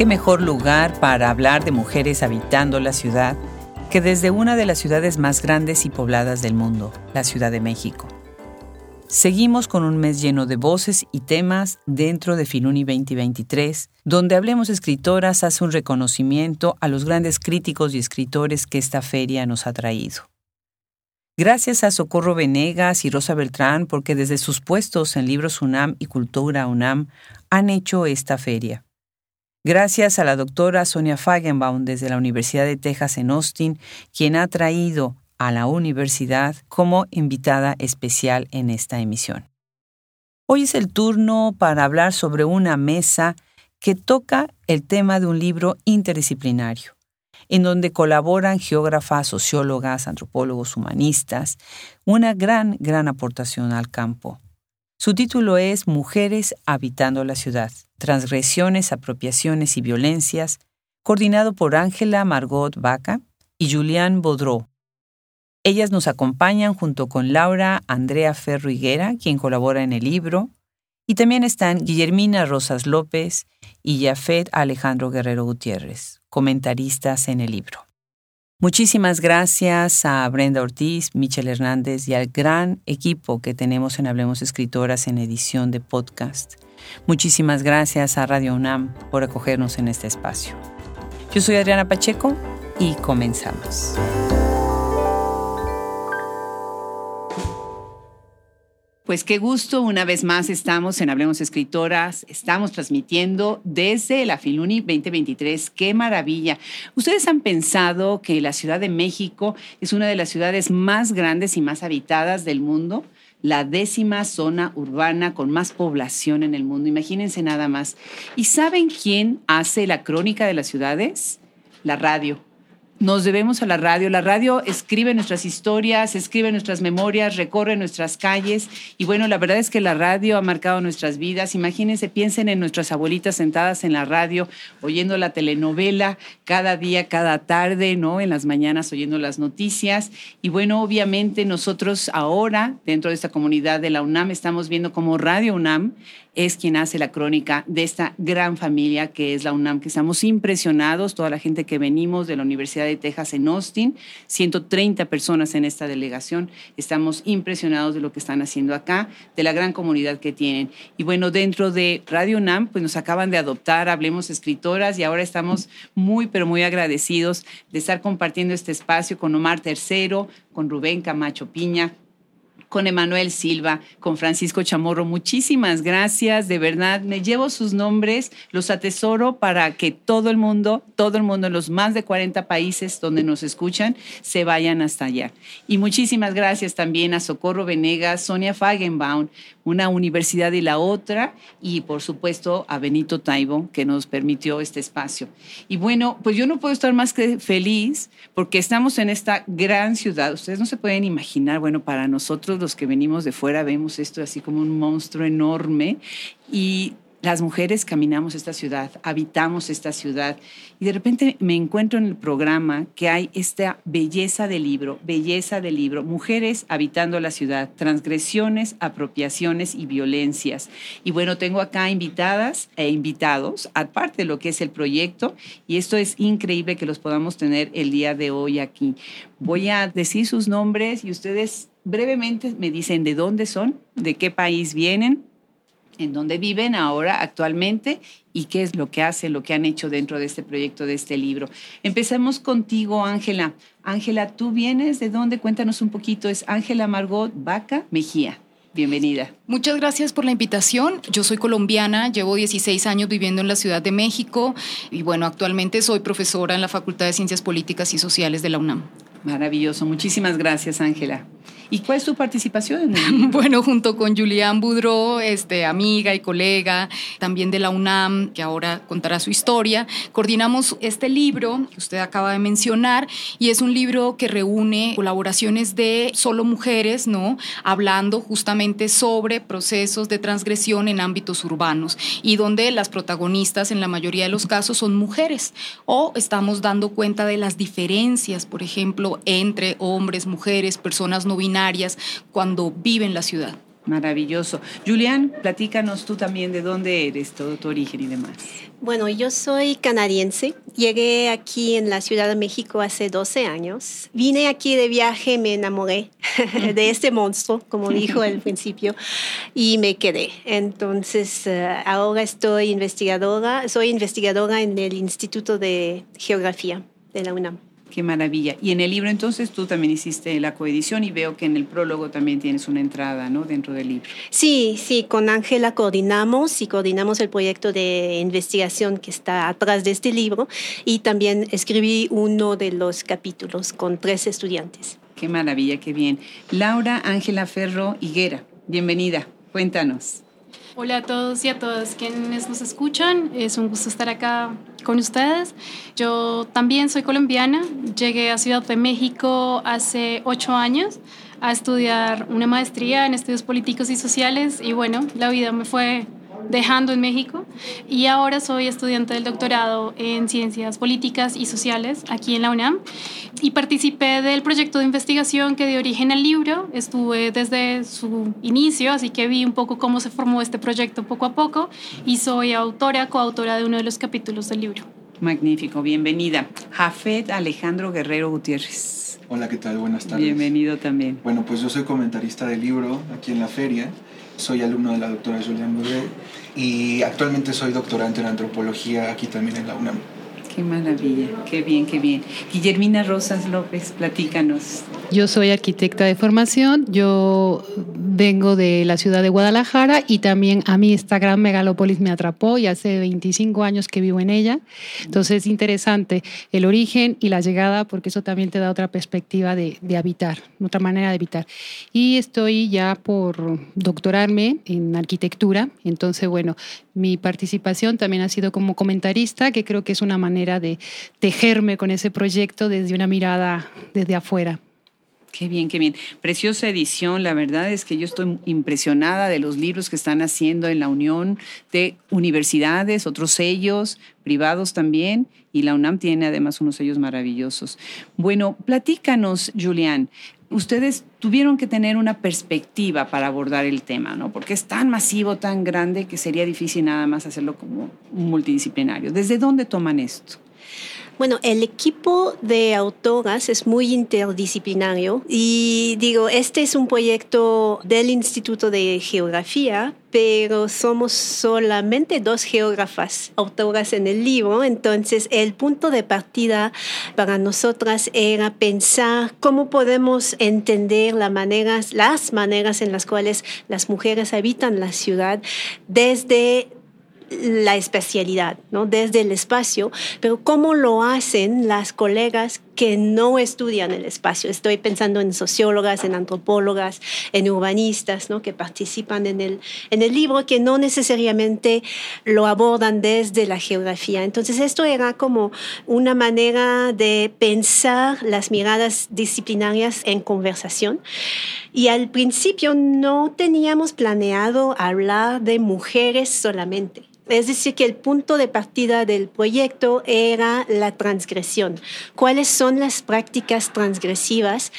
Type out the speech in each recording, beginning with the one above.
¿Qué mejor lugar para hablar de mujeres habitando la ciudad que desde una de las ciudades más grandes y pobladas del mundo, la Ciudad de México? Seguimos con un mes lleno de voces y temas dentro de Filuni 2023, donde Hablemos Escritoras hace un reconocimiento a los grandes críticos y escritores que esta feria nos ha traído. Gracias a Socorro Venegas y Rosa Beltrán porque desde sus puestos en Libros UNAM y Cultura UNAM han hecho esta feria. Gracias a la doctora Sonia Fagenbaum desde la Universidad de Texas en Austin, quien ha traído a la universidad como invitada especial en esta emisión. Hoy es el turno para hablar sobre una mesa que toca el tema de un libro interdisciplinario, en donde colaboran geógrafas, sociólogas, antropólogos, humanistas, una gran, gran aportación al campo. Su título es Mujeres habitando la ciudad, transgresiones, apropiaciones y violencias, coordinado por Ángela Margot Vaca y Julián Baudreau. Ellas nos acompañan junto con Laura Andrea Ferro Higuera, quien colabora en el libro, y también están Guillermina Rosas López y Jafet Alejandro Guerrero Gutiérrez, comentaristas en el libro. Muchísimas gracias a Brenda Ortiz, Michelle Hernández y al gran equipo que tenemos en Hablemos Escritoras en edición de podcast. Muchísimas gracias a Radio UNAM por acogernos en este espacio. Yo soy Adriana Pacheco y comenzamos. Pues qué gusto, una vez más estamos en Hablemos Escritoras, estamos transmitiendo desde la Filuni 2023, qué maravilla. Ustedes han pensado que la Ciudad de México es una de las ciudades más grandes y más habitadas del mundo, la décima zona urbana con más población en el mundo, imagínense nada más. ¿Y saben quién hace la crónica de las ciudades? La radio nos debemos a la radio. La radio escribe nuestras historias, escribe nuestras memorias, recorre nuestras calles. Y bueno, la verdad es que la radio ha marcado nuestras vidas. Imagínense, piensen en nuestras abuelitas sentadas en la radio, oyendo la telenovela cada día, cada tarde, ¿no? En las mañanas oyendo las noticias. Y bueno, obviamente nosotros ahora, dentro de esta comunidad de la UNAM, estamos viendo como Radio UNAM es quien hace la crónica de esta gran familia que es la UNAM, que estamos impresionados, toda la gente que venimos de la Universidad de Texas en Austin, 130 personas en esta delegación, estamos impresionados de lo que están haciendo acá, de la gran comunidad que tienen. Y bueno, dentro de Radio UNAM, pues nos acaban de adoptar, hablemos escritoras, y ahora estamos muy, pero muy agradecidos de estar compartiendo este espacio con Omar Tercero, con Rubén Camacho Piña, con Emanuel Silva, con Francisco Chamorro. Muchísimas gracias, de verdad. Me llevo sus nombres, los atesoro para que todo el mundo, todo el mundo en los más de 40 países donde nos escuchan, se vayan hasta allá. Y muchísimas gracias también a Socorro Venegas, Sonia Fagenbaum, una universidad y la otra, y por supuesto a Benito Taibo, que nos permitió este espacio. Y bueno, pues yo no puedo estar más que feliz porque estamos en esta gran ciudad. Ustedes no se pueden imaginar, bueno, para nosotros los que venimos de fuera vemos esto así como un monstruo enorme y las mujeres caminamos esta ciudad, habitamos esta ciudad y de repente me encuentro en el programa que hay esta belleza del libro, belleza del libro, mujeres habitando la ciudad, transgresiones, apropiaciones y violencias. Y bueno, tengo acá invitadas e invitados, aparte de lo que es el proyecto, y esto es increíble que los podamos tener el día de hoy aquí. Voy a decir sus nombres y ustedes brevemente me dicen de dónde son, de qué país vienen, en dónde viven ahora actualmente y qué es lo que hacen, lo que han hecho dentro de este proyecto, de este libro. Empecemos contigo, Ángela. Ángela, ¿tú vienes de dónde? Cuéntanos un poquito. Es Ángela Margot Vaca Mejía. Bienvenida. Muchas gracias por la invitación. Yo soy colombiana, llevo 16 años viviendo en la Ciudad de México y bueno, actualmente soy profesora en la Facultad de Ciencias Políticas y Sociales de la UNAM. Maravilloso. Muchísimas gracias, Ángela. ¿Y cuál es tu participación? bueno, junto con Julián Budro, este, amiga y colega, también de la UNAM, que ahora contará su historia, coordinamos este libro que usted acaba de mencionar y es un libro que reúne colaboraciones de solo mujeres, ¿no? Hablando justamente sobre procesos de transgresión en ámbitos urbanos y donde las protagonistas en la mayoría de los casos son mujeres o estamos dando cuenta de las diferencias, por ejemplo, entre hombres, mujeres, personas no binarias cuando viven la ciudad. Maravilloso. Julián, platícanos tú también de dónde eres, todo tu origen y demás. Bueno, yo soy canadiense. Llegué aquí en la Ciudad de México hace 12 años. Vine aquí de viaje, me enamoré de este monstruo, como dijo al principio, y me quedé. Entonces, eh, ahora estoy investigadora, soy investigadora en el Instituto de Geografía de la UNAM. Qué maravilla. Y en el libro entonces tú también hiciste la coedición y veo que en el prólogo también tienes una entrada, ¿no? Dentro del libro. Sí, sí, con Ángela coordinamos y coordinamos el proyecto de investigación que está atrás de este libro y también escribí uno de los capítulos con tres estudiantes. Qué maravilla, qué bien. Laura Ángela Ferro Higuera, bienvenida. Cuéntanos. Hola a todos y a todas quienes nos escuchan. Es un gusto estar acá con ustedes. Yo también soy colombiana. Llegué a Ciudad de México hace ocho años a estudiar una maestría en estudios políticos y sociales y bueno, la vida me fue dejando en México y ahora soy estudiante del doctorado en ciencias políticas y sociales aquí en la UNAM y participé del proyecto de investigación que dio origen al libro. Estuve desde su inicio, así que vi un poco cómo se formó este proyecto poco a poco y soy autora, coautora de uno de los capítulos del libro. Magnífico, bienvenida. Jafet Alejandro Guerrero Gutiérrez. Hola, ¿qué tal? Buenas tardes. Bienvenido también. Bueno, pues yo soy comentarista del libro aquí en la feria. Soy alumno de la doctora Julián Bourdet y actualmente soy doctorante en antropología aquí también en la UNAM. Qué maravilla, qué bien, qué bien. Guillermina Rosas López, platícanos. Yo soy arquitecta de formación, yo vengo de la ciudad de Guadalajara y también a mí esta gran megalópolis me atrapó y hace 25 años que vivo en ella. Entonces es interesante el origen y la llegada porque eso también te da otra perspectiva de, de habitar, otra manera de habitar. Y estoy ya por doctorarme en arquitectura, entonces bueno, mi participación también ha sido como comentarista, que creo que es una manera de tejerme con ese proyecto desde una mirada desde afuera. Qué bien, qué bien. Preciosa edición. La verdad es que yo estoy impresionada de los libros que están haciendo en la Unión de universidades, otros sellos privados también, y la UNAM tiene además unos sellos maravillosos. Bueno, platícanos, Julián. Ustedes tuvieron que tener una perspectiva para abordar el tema, ¿no? Porque es tan masivo, tan grande, que sería difícil nada más hacerlo como multidisciplinario. ¿Desde dónde toman esto? Bueno, el equipo de autoras es muy interdisciplinario y digo, este es un proyecto del Instituto de Geografía, pero somos solamente dos geógrafas autoras en el libro, entonces el punto de partida para nosotras era pensar cómo podemos entender las maneras, las maneras en las cuales las mujeres habitan la ciudad desde la especialidad, ¿no? Desde el espacio, pero cómo lo hacen las colegas que no estudian el espacio. Estoy pensando en sociólogas, en antropólogas, en urbanistas, ¿no? Que participan en el, en el libro, que no necesariamente lo abordan desde la geografía. Entonces, esto era como una manera de pensar las miradas disciplinarias en conversación. Y al principio no teníamos planeado hablar de mujeres solamente. Es decir, que el punto de partida del proyecto era la transgresión. ¿Cuáles son las prácticas transgresivas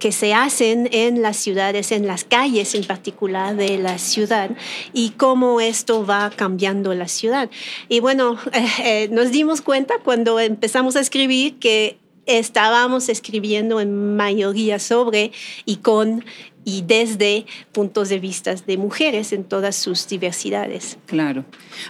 que se hacen en las ciudades, en las calles en particular de la ciudad y cómo esto va cambiando la ciudad. Y bueno, eh, nos dimos cuenta cuando empezamos a escribir que estábamos escribiendo en mayoría sobre y con y desde puntos de vista de mujeres en todas sus diversidades. Claro.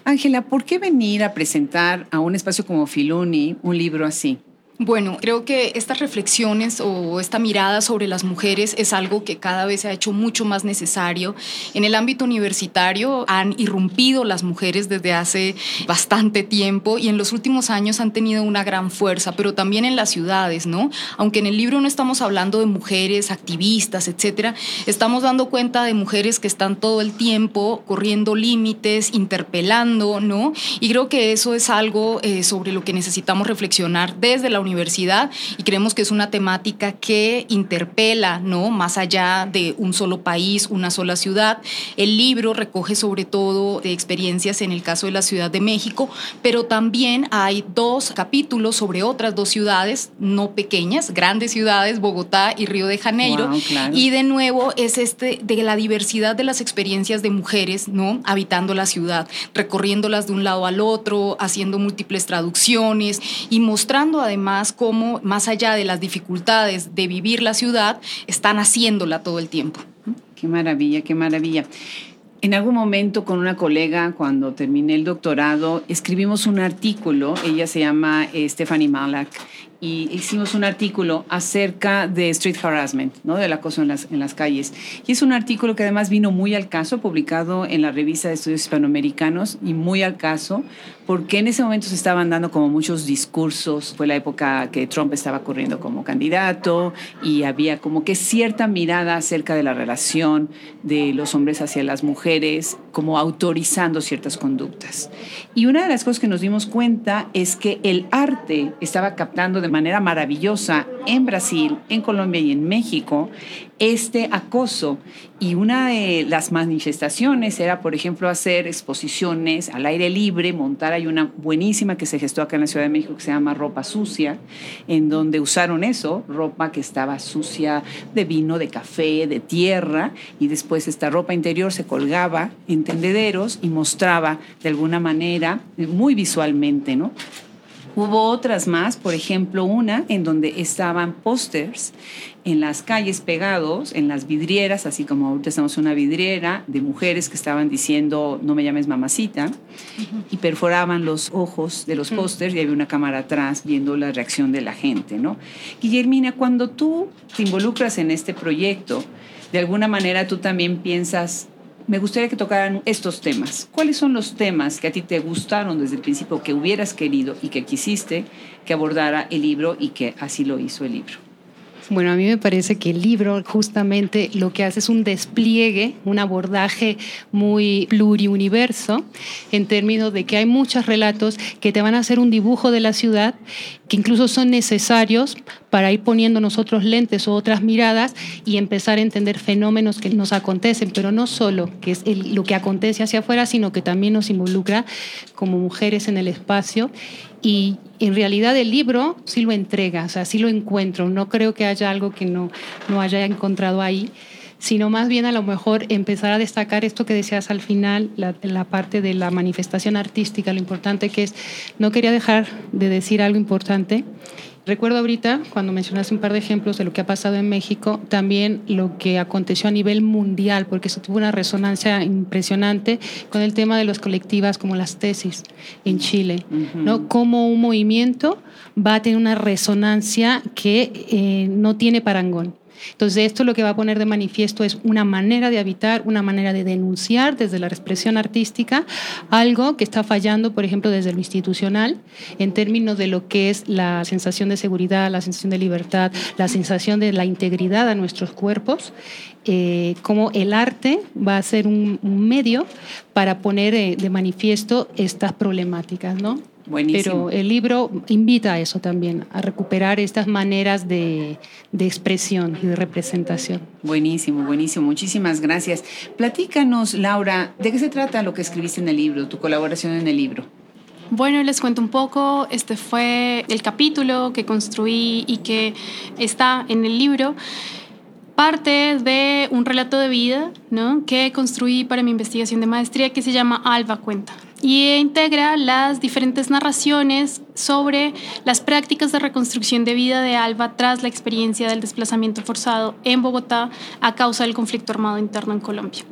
Ángela, ¿por qué venir a presentar a un espacio como Filuni un libro así? Bueno, creo que estas reflexiones o esta mirada sobre las mujeres es algo que cada vez se ha hecho mucho más necesario. En el ámbito universitario han irrumpido las mujeres desde hace bastante tiempo y en los últimos años han tenido una gran fuerza, pero también en las ciudades, ¿no? Aunque en el libro no estamos hablando de mujeres activistas, etcétera, estamos dando cuenta de mujeres que están todo el tiempo corriendo límites, interpelando, ¿no? Y creo que eso es algo eh, sobre lo que necesitamos reflexionar desde la universidad universidad y creemos que es una temática que interpela, ¿no? Más allá de un solo país, una sola ciudad. El libro recoge sobre todo de experiencias en el caso de la Ciudad de México, pero también hay dos capítulos sobre otras dos ciudades no pequeñas, grandes ciudades, Bogotá y Río de Janeiro. Y de nuevo es este de la diversidad de las experiencias de mujeres, ¿no? Habitando la ciudad, recorriéndolas de un lado al otro, haciendo múltiples traducciones y mostrando además cómo, más allá de las dificultades de vivir la ciudad, están haciéndola todo el tiempo. Qué maravilla, qué maravilla. En algún momento con una colega, cuando terminé el doctorado, escribimos un artículo, ella se llama eh, Stephanie Malak, y hicimos un artículo acerca de street harassment, ¿no? del acoso en las, en las calles. Y es un artículo que además vino muy al caso, publicado en la revista de estudios hispanoamericanos y muy al caso, porque en ese momento se estaban dando como muchos discursos, fue la época que Trump estaba corriendo como candidato y había como que cierta mirada acerca de la relación de los hombres hacia las mujeres, como autorizando ciertas conductas. Y una de las cosas que nos dimos cuenta es que el arte estaba captando de manera maravillosa en Brasil, en Colombia y en México este acoso. Y una de las manifestaciones era, por ejemplo, hacer exposiciones al aire libre, montar, hay una buenísima que se gestó acá en la Ciudad de México que se llama Ropa Sucia, en donde usaron eso, ropa que estaba sucia de vino, de café, de tierra, y después esta ropa interior se colgaba en tendederos y mostraba de alguna manera, muy visualmente, ¿no? Hubo otras más, por ejemplo, una en donde estaban pósters en las calles pegados, en las vidrieras, así como ahorita estamos en una vidriera, de mujeres que estaban diciendo no me llames mamacita, y perforaban los ojos de los pósters y había una cámara atrás viendo la reacción de la gente, ¿no? Guillermina, cuando tú te involucras en este proyecto, de alguna manera tú también piensas, me gustaría que tocaran estos temas. ¿Cuáles son los temas que a ti te gustaron desde el principio, que hubieras querido y que quisiste que abordara el libro y que así lo hizo el libro? Bueno, a mí me parece que el libro justamente lo que hace es un despliegue, un abordaje muy pluriuniverso, en términos de que hay muchos relatos que te van a hacer un dibujo de la ciudad, que incluso son necesarios para ir poniendo nosotros lentes o otras miradas y empezar a entender fenómenos que nos acontecen, pero no solo que es lo que acontece hacia afuera, sino que también nos involucra como mujeres en el espacio y en realidad el libro sí lo entrega, o sea, sí lo encuentro. No creo que haya algo que no, no haya encontrado ahí, sino más bien a lo mejor empezar a destacar esto que decías al final, la, la parte de la manifestación artística, lo importante que es, no quería dejar de decir algo importante, Recuerdo ahorita, cuando mencionaste un par de ejemplos de lo que ha pasado en México, también lo que aconteció a nivel mundial, porque eso tuvo una resonancia impresionante con el tema de las colectivas como las tesis en Chile, ¿no? Como un movimiento va a tener una resonancia que eh, no tiene parangón. Entonces, esto lo que va a poner de manifiesto es una manera de habitar, una manera de denunciar desde la expresión artística algo que está fallando, por ejemplo, desde lo institucional, en términos de lo que es la sensación de seguridad, la sensación de libertad, la sensación de la integridad a nuestros cuerpos, eh, como el arte va a ser un, medio para poner eh, de manifiesto estas problemáticas, ¿no? Pero el libro invita a eso también, a recuperar estas maneras de, de, expresión y de representación. Buenísimo, buenísimo. Muchísimas gracias. Platícanos, Laura, ¿de qué se trata lo que escribiste en el libro, tu colaboración en el libro? Bueno, les cuento un poco. Este fue el capítulo que construí y que está en el libro parte de un relato de vida ¿no? que construí para mi investigación de maestría que se llama Alba Cuenta y integra las diferentes narraciones sobre las prácticas de reconstrucción de vida de Alba tras la experiencia del desplazamiento forzado en Bogotá a causa del conflicto armado interno en Colombia.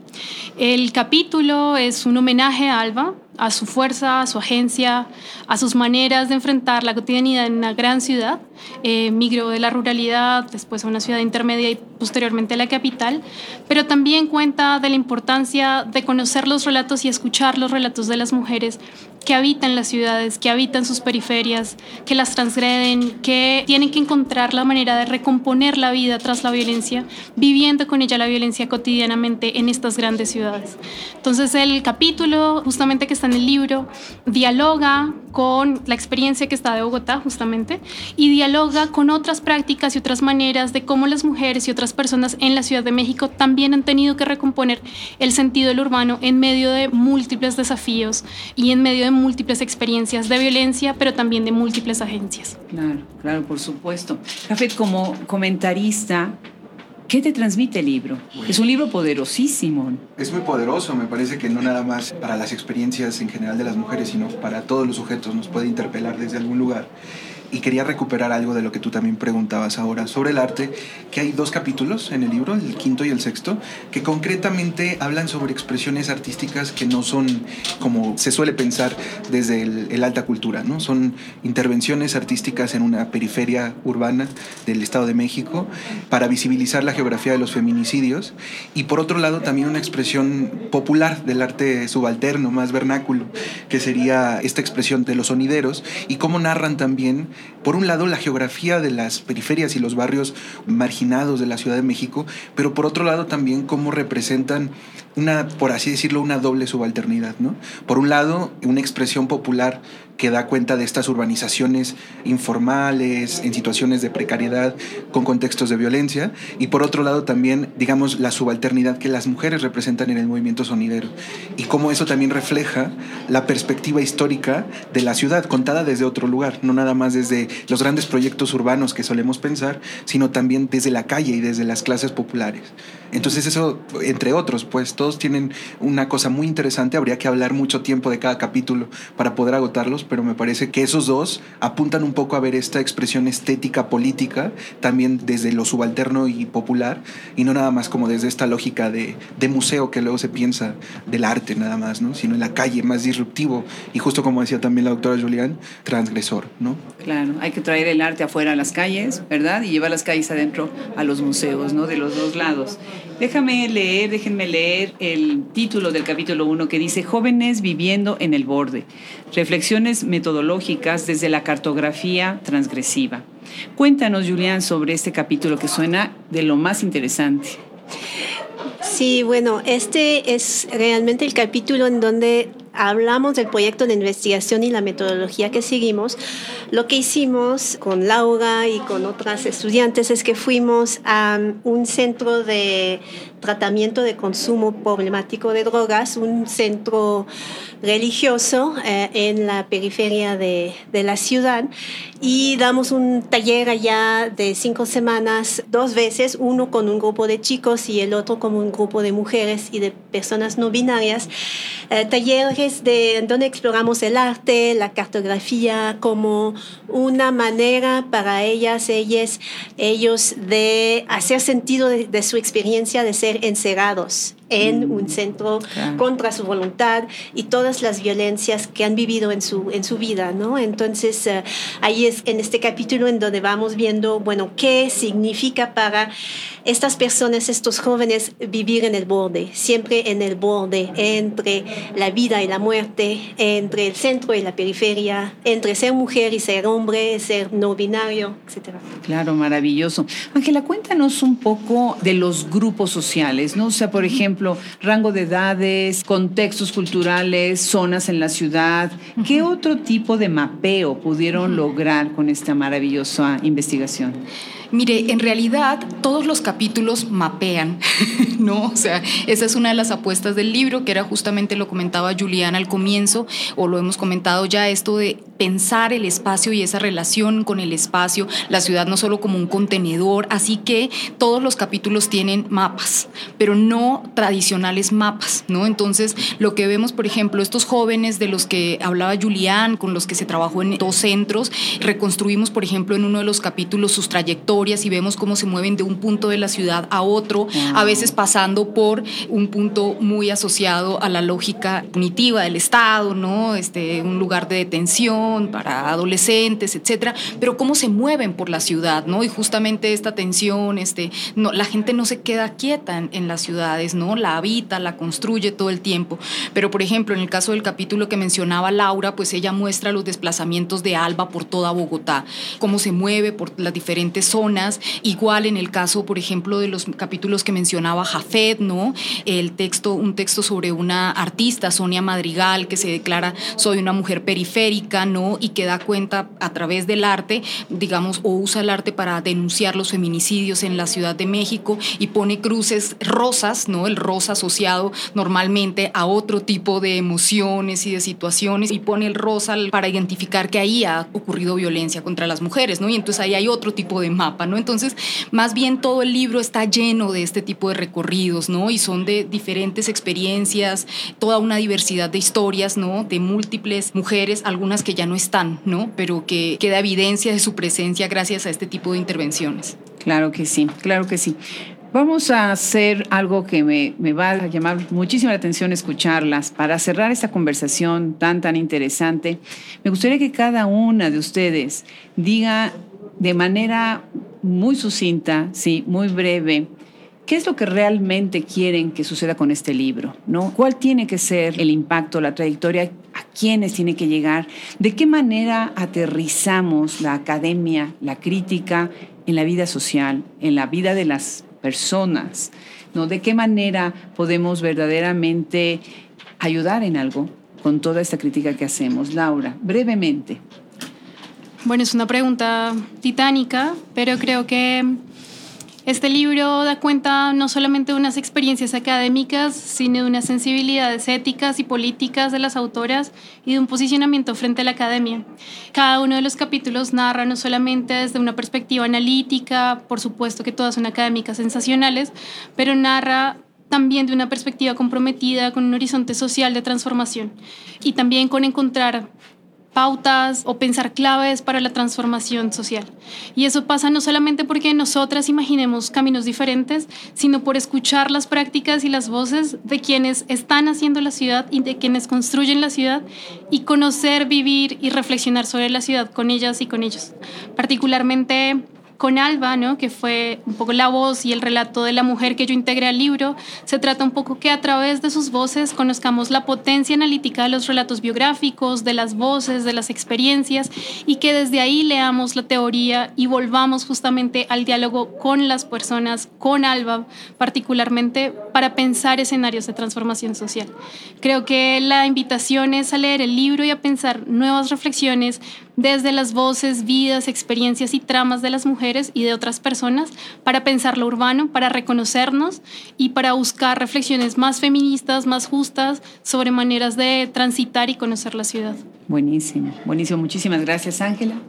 El capítulo es un homenaje a Alba, a su fuerza, a su agencia, a sus maneras de enfrentar la cotidianidad en una gran ciudad. Eh, migró de la ruralidad, después a una ciudad intermedia y posteriormente a la capital, pero también cuenta de la importancia de conocer los relatos y escuchar los relatos de las mujeres que habitan las ciudades, que habitan sus periferias, que las transgreden, que tienen que encontrar la manera de recomponer la vida tras la violencia, viviendo con ella la violencia cotidianamente en estas grandes ciudades. Entonces el capítulo justamente que está en el libro dialoga con la experiencia que está de Bogotá justamente y dialoga con otras prácticas y otras maneras de cómo las mujeres y otras personas en la Ciudad de México también han tenido que recomponer el sentido del urbano en medio de múltiples desafíos y en medio de múltiples experiencias de violencia, pero también de múltiples agencias. Claro, claro, por supuesto. Jafet, como comentarista, ¿Qué te transmite el libro? Es un libro poderosísimo. Es muy poderoso, me parece que no nada más para las experiencias en general de las mujeres, sino para todos los sujetos, nos puede interpelar desde algún lugar y quería recuperar algo de lo que tú también preguntabas ahora sobre el arte, que hay dos capítulos en el libro, el quinto y el sexto, que concretamente hablan sobre expresiones artísticas que no son como se suele pensar desde el, alta cultura, ¿no? Son intervenciones artísticas en una periferia urbana del Estado de México para visibilizar la geografía de los feminicidios y por otro lado también una expresión popular del arte subalterno, más vernáculo, que sería esta expresión de los sonideros y cómo narran también por un lado, la geografía de las periferias y los barrios marginados de la Ciudad de México, pero por otro lado también cómo representan una, por así decirlo, una doble subalternidad, ¿no? Por un lado, una expresión popular que da cuenta de estas urbanizaciones informales, en situaciones de precariedad, con contextos de violencia, y por otro lado también, digamos, la subalternidad que las mujeres representan en el movimiento sonidero, y cómo eso también refleja la perspectiva histórica de la ciudad, contada desde otro lugar, no nada más desde los grandes proyectos urbanos que solemos pensar, sino también desde la calle y desde las clases populares. Entonces eso, entre otros, pues todos tienen una cosa muy interesante, habría que hablar mucho tiempo de cada capítulo para poder agotarlos, pero me parece que esos dos apuntan un poco a ver esta expresión estética política, también desde lo subalterno y popular, y no nada más como desde esta lógica de, de museo que luego se piensa del arte nada más, ¿no? sino en la calle, más disruptivo, y justo como decía también la doctora Julián, transgresor. ¿no? Claro, hay que traer el arte afuera a las calles, ¿verdad? Y llevar las calles adentro a los museos, ¿no? De los dos lados. Déjame leer, déjenme leer el título del capítulo 1 que dice Jóvenes viviendo en el borde. Reflexiones metodológicas desde la cartografía transgresiva. Cuéntanos, Julián, sobre este capítulo que suena de lo más interesante. Sí, bueno, este es realmente el capítulo en donde hablamos del proyecto de investigación y la metodología que seguimos, lo que hicimos con Laura y con otras estudiantes es que fuimos a un centro de tratamiento de consumo problemático de drogas, un centro religioso eh, en la periferia de, de, la ciudad y damos un taller allá de cinco semanas, dos veces, uno con un grupo de chicos y el otro con un grupo de mujeres y de personas no binarias, eh, talleres de, donde exploramos el arte, la cartografía como una manera para ellas, ellas, ellos de hacer sentido de, de su experiencia de ser encerrados en un centro contra su voluntad y todas las violencias que han vivido en su, en su vida, ¿no? Entonces, eh, ahí es en este capítulo en donde vamos viendo, bueno, qué significa para estas personas, estos jóvenes, vivir en el borde, siempre en el borde, entre la vida y la muerte, entre el centro y la periferia, entre ser mujer y ser hombre, ser no binario, etc. Claro, maravilloso. Ángela, cuéntanos un poco de los grupos sociales, ¿no? O sea, por ejemplo, rango de edades, contextos culturales, zonas en la ciudad. ¿Qué otro tipo de mapeo pudieron lograr con esta maravillosa investigación? Mire, en realidad todos los capítulos mapean, ¿no? O sea, esa es una de las apuestas del libro, que era justamente lo comentaba Juliana al comienzo, o lo hemos comentado ya, esto de pensar el espacio y esa relación con el espacio, la ciudad no solo como un contenedor, así que todos los capítulos tienen mapas, pero no tradicionales mapas, ¿no? Entonces, lo que vemos, por ejemplo, estos jóvenes de los que hablaba Julián, con los que se trabajó en dos centros, reconstruimos, por ejemplo, en uno de los capítulos sus trayectorias, historias y vemos cómo se mueven de un punto de la ciudad a otro, a veces pasando por un punto muy asociado a la lógica punitiva del Estado, ¿no? Este, un lugar de detención para adolescentes, etcétera, pero cómo se mueven por la ciudad, ¿no? Y justamente esta tensión, este, no, la gente no se queda quieta en, en las ciudades, ¿no? La habita, la construye todo el tiempo. Pero, por ejemplo, en el caso del capítulo que mencionaba Laura, pues ella muestra los desplazamientos de Alba por toda Bogotá, cómo se mueve por las diferentes zonas. Igual en el caso, por ejemplo, de los capítulos que mencionaba Jafet, ¿no? El texto, un texto sobre una artista, Sonia Madrigal, que se declara soy una mujer periférica, ¿no? Y que da cuenta a través del arte, digamos, o usa el arte para denunciar los feminicidios en la Ciudad de México y pone cruces rosas, ¿no? El rosa asociado normalmente a otro tipo de emociones y de situaciones y pone el rosa para identificar que ahí ha ocurrido violencia contra las mujeres, ¿no? Y entonces ahí hay otro tipo de mapa, ¿no? Entonces, más bien todo el libro está lleno de este tipo de recorridos, ¿no? Y son de diferentes experiencias, toda una diversidad de historias, ¿no? De múltiples mujeres, algunas que ya no están, ¿no? Pero que queda evidencia de su presencia gracias a este tipo de intervenciones. Claro que sí, claro que sí. Vamos a hacer algo que me, me, va a llamar muchísima la atención escucharlas. Para cerrar esta conversación tan, tan interesante, me gustaría que cada una de ustedes diga de manera muy sucinta, sí, muy breve, ¿Qué es lo que realmente quieren que suceda con este libro? ¿no? ¿Cuál tiene que ser el impacto, la trayectoria? ¿A quiénes tiene que llegar? ¿De qué manera aterrizamos la academia, la crítica en la vida social, en la vida de las personas? ¿no? ¿De qué manera podemos verdaderamente ayudar en algo con toda esta crítica que hacemos? Laura, brevemente. Bueno, es una pregunta titánica, pero creo que este libro da cuenta no solamente de unas experiencias académicas, sino de unas sensibilidades éticas y políticas de las autoras y de un posicionamiento frente a la academia. Cada uno de los capítulos narra no solamente desde una perspectiva analítica, por supuesto que todas son académicas sensacionales, pero narra también de una perspectiva comprometida con un horizonte social de transformación y también con encontrar pautas o pensar claves para la transformación social. Y eso pasa no solamente porque nosotras imaginemos caminos diferentes, sino por escuchar las prácticas y las voces de quienes están haciendo la ciudad y de quienes construyen la ciudad y conocer, vivir y reflexionar sobre la ciudad con ellas y con ellos. Particularmente con Alba, ¿no? que fue un poco la voz y el relato de la mujer que yo integré al libro, se trata un poco que a través de sus voces conozcamos la potencia analítica de los relatos biográficos, de las voces, de las experiencias, y que desde ahí leamos la teoría y volvamos justamente al diálogo con las personas, con Alba particularmente, para pensar escenarios de transformación social. Creo que la invitación es a leer el libro y a pensar nuevas reflexiones desde las voces, vidas, experiencias y tramas de las mujeres y de otras personas para pensar lo urbano, para reconocernos y para buscar reflexiones más feministas, más justas sobre maneras de transitar y conocer la ciudad. Buenísimo, buenísimo. Muchísimas gracias, Ángela.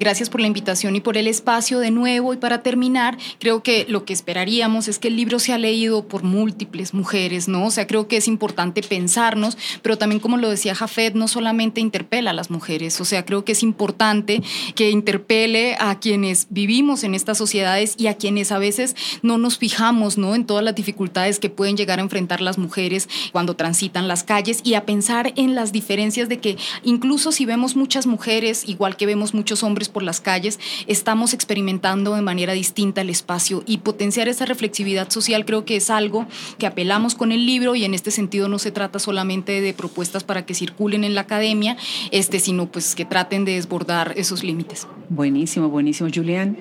Gracias por la invitación y por el espacio de nuevo. Y para terminar, creo que lo que esperaríamos es que el libro sea leído por múltiples mujeres, ¿no? O sea, creo que es importante pensarnos, pero también, como lo decía Jafet, no solamente interpela a las mujeres, o sea, creo que es importante que interpele a quienes vivimos en estas sociedades y a quienes a veces no nos fijamos, ¿no? En todas las dificultades que pueden llegar a enfrentar las mujeres cuando transitan las calles y a pensar en las diferencias de que incluso si vemos muchas mujeres, igual que vemos muchos hombres, por las calles, estamos experimentando de manera distinta el espacio y potenciar esa reflexividad social creo que es algo que apelamos con el libro y en este sentido no se trata solamente de propuestas para que circulen en la academia, este, sino pues que traten de desbordar esos límites. Buenísimo, buenísimo, Julián.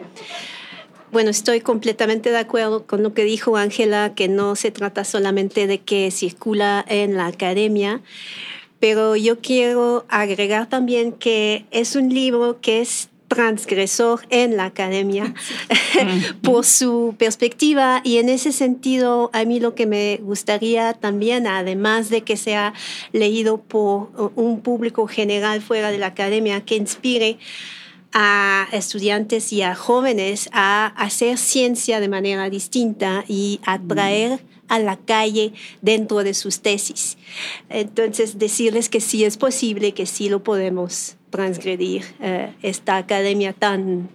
Bueno, estoy completamente de acuerdo con lo que dijo Ángela, que no se trata solamente de que circula en la academia, pero yo quiero agregar también que es un libro que es transgresor en la academia por su perspectiva. Y en ese sentido a mí lo que me gustaría también, además de que sea leído por un público general fuera de la academia, que inspire a estudiantes y a jóvenes a hacer ciencia de manera distinta y atraer a la calle dentro de sus tesis. Entonces, decirles que sí es posible, que sí lo podemos transgredir, eh, esta academia tan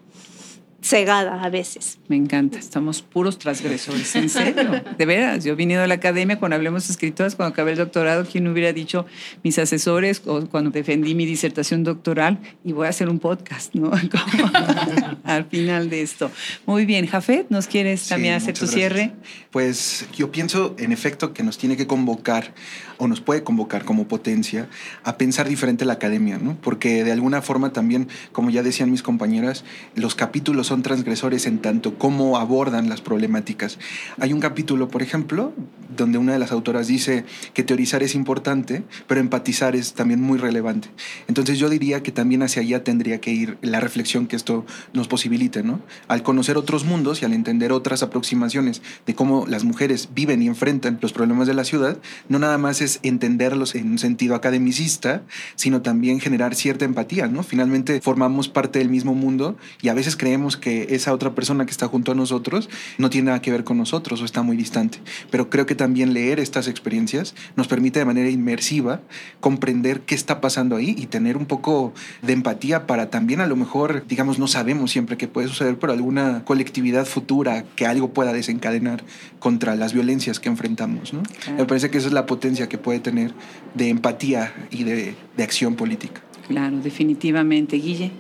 cegada a veces. Me encanta, estamos puros transgresores, en serio. De veras, yo he venido a la academia cuando hablemos escritoras, cuando acabé el doctorado, ¿quién hubiera dicho mis asesores o cuando defendí mi disertación doctoral y voy a hacer un podcast, ¿no? al final de esto. Muy bien, Jafet, ¿nos quieres también hacer tu cierre? Pues yo pienso, en efecto, que nos tiene que convocar o nos puede convocar como potencia a pensar diferente la academia, ¿no? Porque de alguna forma también, como ya decían mis compañeras, los capítulos son transgresores en tanto cómo abordan las problemáticas. Hay un capítulo, por ejemplo, donde una de las autoras dice que teorizar es importante, pero empatizar es también muy relevante. Entonces yo diría que también hacia allá tendría que ir la reflexión que esto nos posibilite, ¿no? Al conocer otros mundos y al entender otras aproximaciones de cómo las mujeres viven y enfrentan los problemas de la ciudad, no nada más es entenderlos en un sentido academicista, sino también generar cierta empatía, ¿no? Finalmente formamos parte del mismo mundo y a veces creemos que esa otra persona que está junto a nosotros no tiene nada que ver con nosotros o está muy distante. Pero creo que también leer estas experiencias nos permite de manera inmersiva comprender qué está pasando ahí y tener un poco de empatía para también a lo mejor, digamos, no sabemos siempre qué puede suceder, pero alguna colectividad futura que algo pueda desencadenar contra las violencias que enfrentamos, ¿no? Me parece que esa es la potencia que puede tener de empatía y de, de acción política. Claro, definitivamente. Guille.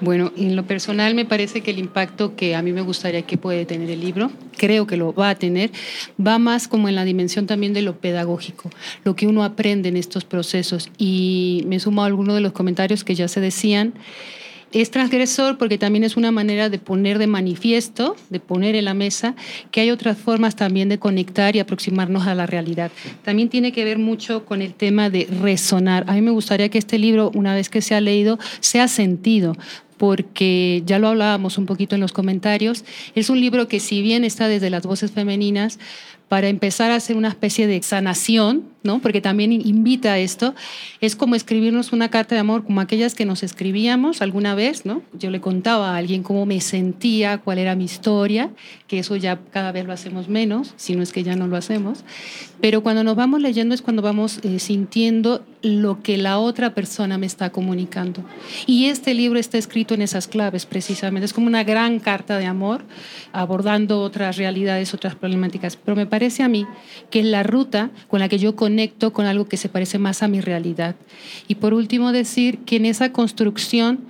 Bueno, en lo personal me parece que el impacto que a mí me gustaría que puede tener el libro, creo que lo va a tener, va más como en la dimensión también de lo pedagógico, lo que uno aprende en estos procesos. Y me sumo a algunos de los comentarios que ya se decían es transgresor porque también es una manera de poner de manifiesto, de poner en la mesa, que hay otras formas también de conectar y aproximarnos a la realidad. También tiene que ver mucho con el tema de resonar. A mí me gustaría que este libro, una vez que se ha leído, sea sentido, porque ya lo hablábamos un poquito en los comentarios, es un libro que si bien está desde las voces femeninas, para empezar a hacer una especie de sanación, ¿no? porque también invita a esto, es como escribirnos una carta de amor como aquellas que nos escribíamos alguna vez. ¿no? Yo le contaba a alguien cómo me sentía, cuál era mi historia, que eso ya cada vez lo hacemos menos, si no es que ya no lo hacemos. Pero cuando nos vamos leyendo es cuando vamos eh, sintiendo lo que la otra persona me está comunicando. Y este libro está escrito en esas claves precisamente. Es como una gran carta de amor abordando otras realidades, otras problemáticas. Pero me a mí que es la ruta con la que yo conecto con algo que se parece más a mi realidad. Y por último decir que en esa construcción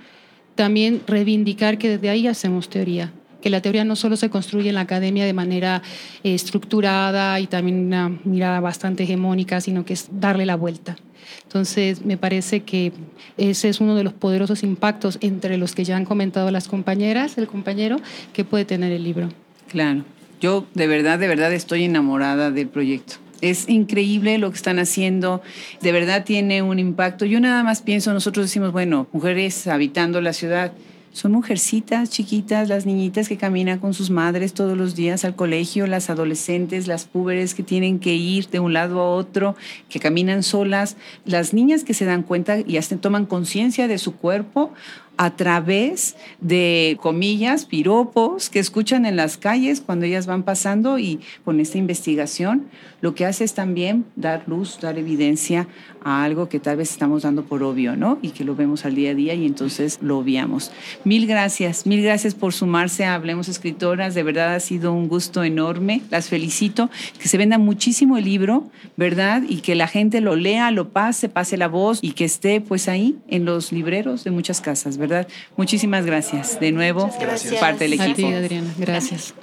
también reivindicar que desde ahí hacemos teoría que la teoría no solo se construye en la academia de manera eh, estructurada y también una mirada bastante hegemónica, sino que es darle la vuelta. Entonces, me parece que ese es uno de los poderosos impactos entre los que ya han comentado las compañeras, el compañero, que puede tener el libro. Claro. Yo de verdad, de verdad estoy enamorada del proyecto. Es increíble lo que están haciendo, de verdad tiene un impacto. Yo nada más pienso, nosotros decimos, bueno, mujeres habitando la ciudad, son mujercitas chiquitas, las niñitas que caminan con sus madres todos los días al colegio, las adolescentes, las púberes que tienen que ir de un lado a otro, que caminan solas, las niñas que se dan cuenta y hasta toman conciencia de su cuerpo a través de, comillas, piropos que escuchan en las calles cuando ellas van pasando y con esta investigación lo que hace es también dar luz, dar evidencia a algo que tal vez estamos dando por obvio, ¿no? Y que lo vemos al día a día y entonces lo obviamos. Mil gracias, mil gracias por sumarse a Hablemos Escritoras, de verdad ha sido un gusto enorme, las felicito, que se venda muchísimo el libro, ¿verdad? Y que la gente lo lea, lo pase, pase la voz y que esté pues ahí en los libreros de muchas casas, ¿verdad? Muchísimas gracias de nuevo, gracias. parte del equipo. A ti, Adriana. Gracias.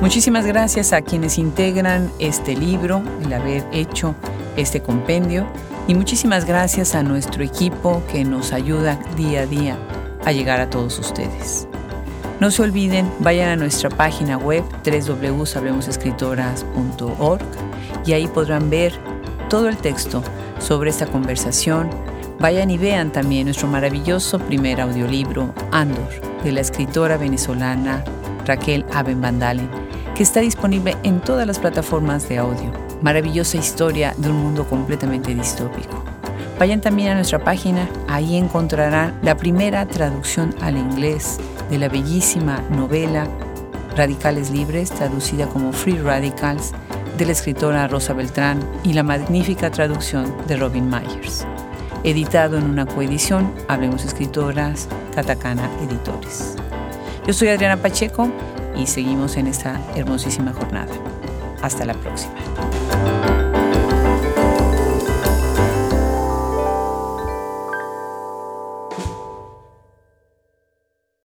Muchísimas gracias a quienes integran este libro, el haber hecho este compendio, y muchísimas gracias a nuestro equipo que nos ayuda día a día a llegar a todos ustedes. No se olviden, vayan a nuestra página web www.sablemosescritoras.org y ahí podrán ver todo el texto sobre esta conversación. Vayan y vean también nuestro maravilloso primer audiolibro, Andor, de la escritora venezolana Raquel Aben Vandalen, que está disponible en todas las plataformas de audio. Maravillosa historia de un mundo completamente distópico. Vayan también a nuestra página, ahí encontrarán la primera traducción al inglés de la bellísima novela Radicales Libres, traducida como Free Radicals, de la escritora Rosa Beltrán y la magnífica traducción de Robin Myers. Editado en una coedición, Hablemos Escritoras, Catacana Editores. Yo soy Adriana Pacheco y seguimos en esta hermosísima jornada. Hasta la próxima.